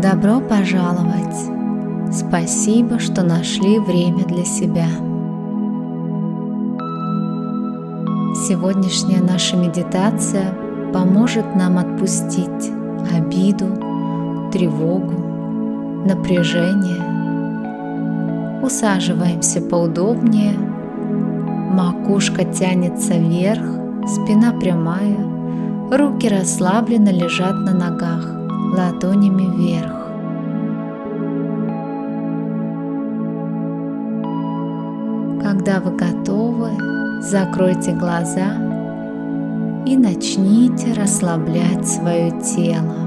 Добро пожаловать! Спасибо, что нашли время для себя. Сегодняшняя наша медитация поможет нам отпустить обиду, тревогу, напряжение. Усаживаемся поудобнее, макушка тянется вверх, спина прямая, руки расслабленно лежат на ногах, ладонями вверх. Когда вы готовы, закройте глаза и начните расслаблять свое тело.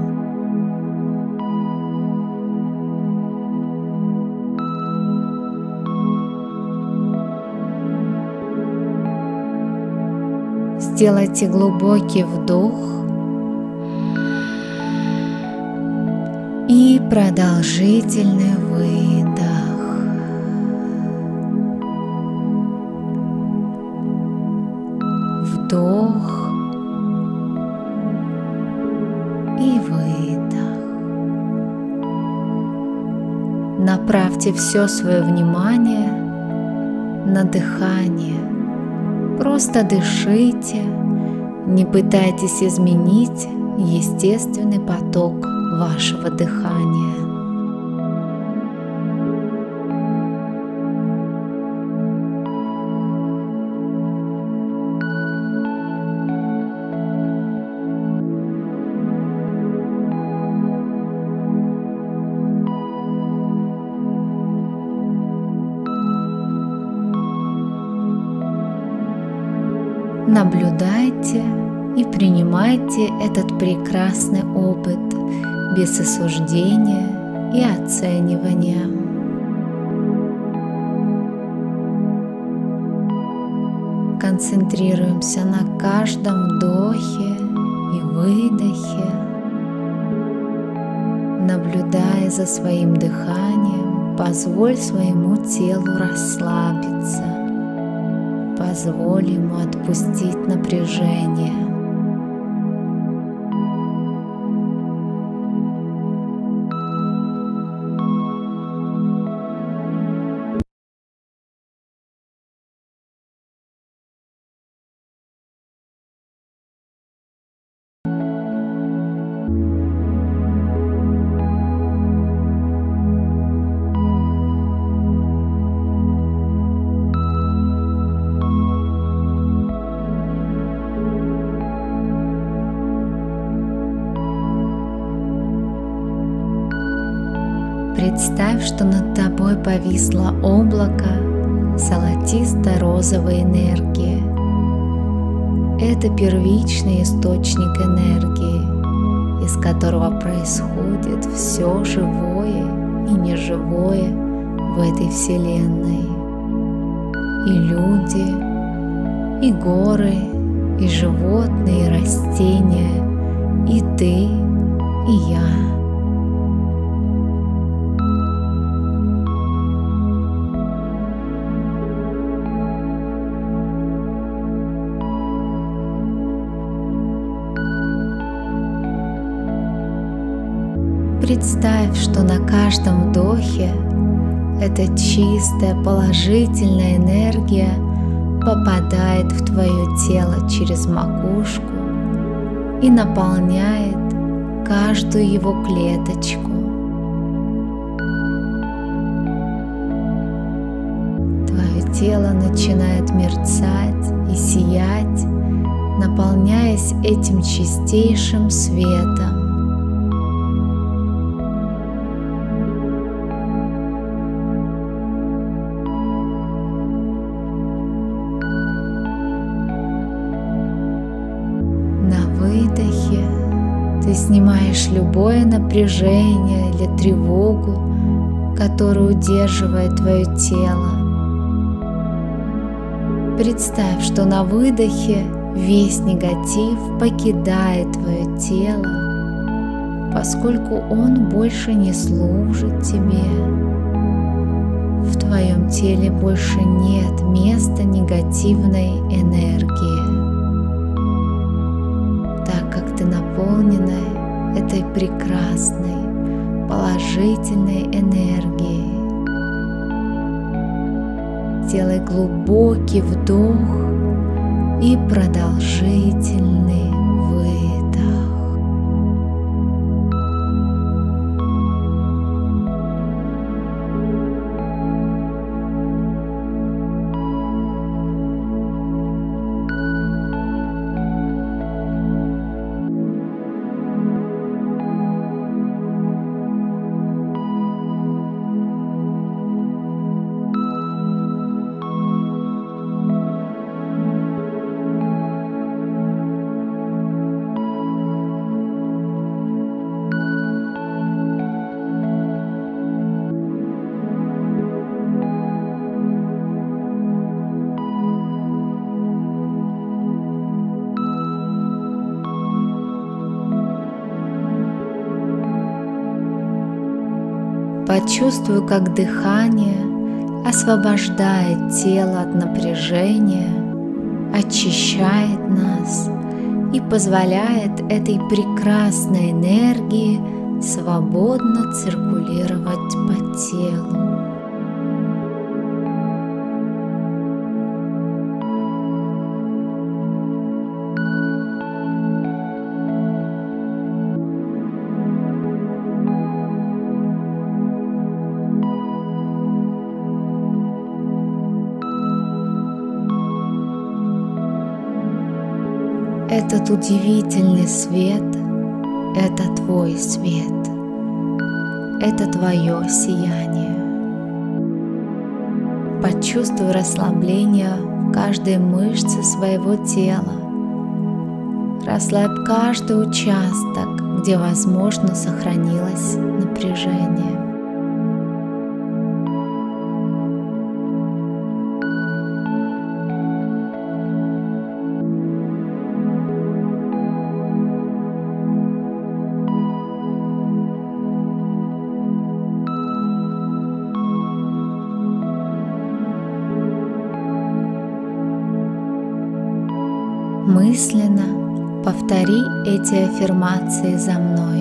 Сделайте глубокий вдох и продолжительный выдох. Вдох и выдох. Направьте все свое внимание на дыхание. Просто дышите, не пытайтесь изменить естественный поток вашего дыхания. Наблюдайте и принимайте этот прекрасный опыт без осуждения и оценивания. Концентрируемся на каждом вдохе и выдохе, наблюдая за своим дыханием, позволь своему телу расслабиться позволь ему отпустить напряжение. Представь, что над тобой повисло облако золотисто-розовой энергии. Это первичный источник энергии, из которого происходит все живое и неживое в этой Вселенной. И люди, и горы, и животные, и растения, и ты, Представь, что на каждом вдохе эта чистая положительная энергия попадает в твое тело через макушку и наполняет каждую его клеточку. Твое тело начинает мерцать и сиять, наполняясь этим чистейшим светом. Снимаешь любое напряжение или тревогу, которая удерживает твое тело. Представь, что на выдохе весь негатив покидает твое тело, поскольку он больше не служит тебе. В твоем теле больше нет места негативной энергии, ты наполненная этой прекрасной, положительной энергией. Сделай глубокий вдох и продолжительный Почувствую, как дыхание освобождает тело от напряжения, очищает нас и позволяет этой прекрасной энергии свободно циркулировать по телу. Этот удивительный свет — это твой свет, это твое сияние. Почувствуй расслабление в каждой мышце своего тела. Расслабь каждый участок, где, возможно, сохранилось напряжение. Мысленно повтори эти аффирмации за мной.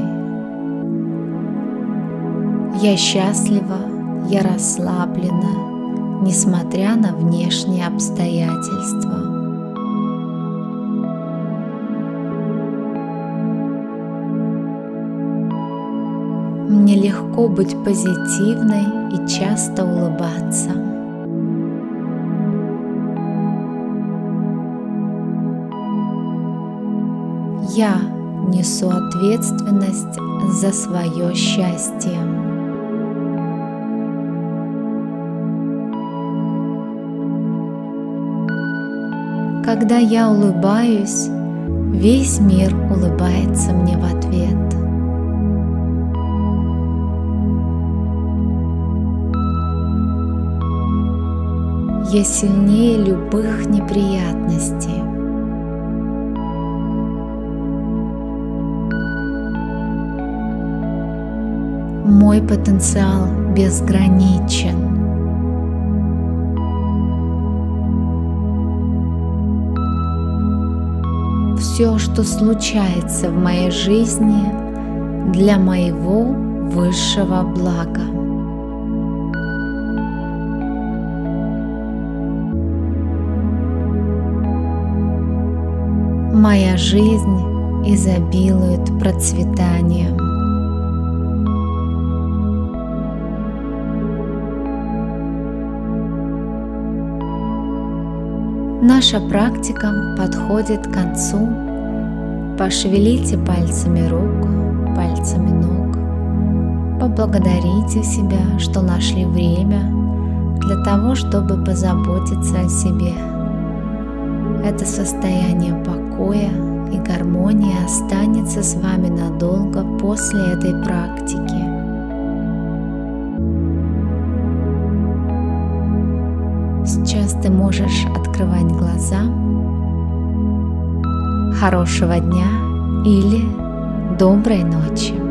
Я счастлива, я расслаблена, несмотря на внешние обстоятельства. Мне легко быть позитивной и часто улыбаться. Я несу ответственность за свое счастье. Когда я улыбаюсь, весь мир улыбается мне в ответ. Я сильнее любых неприятностей. Мой потенциал безграничен. Все, что случается в моей жизни, для моего высшего блага. Моя жизнь изобилует процветанием. Наша практика подходит к концу. Пошевелите пальцами рук, пальцами ног. Поблагодарите себя, что нашли время для того, чтобы позаботиться о себе. Это состояние покоя и гармонии останется с вами надолго после этой практики. Ты можешь открывать глаза. Хорошего дня или доброй ночи.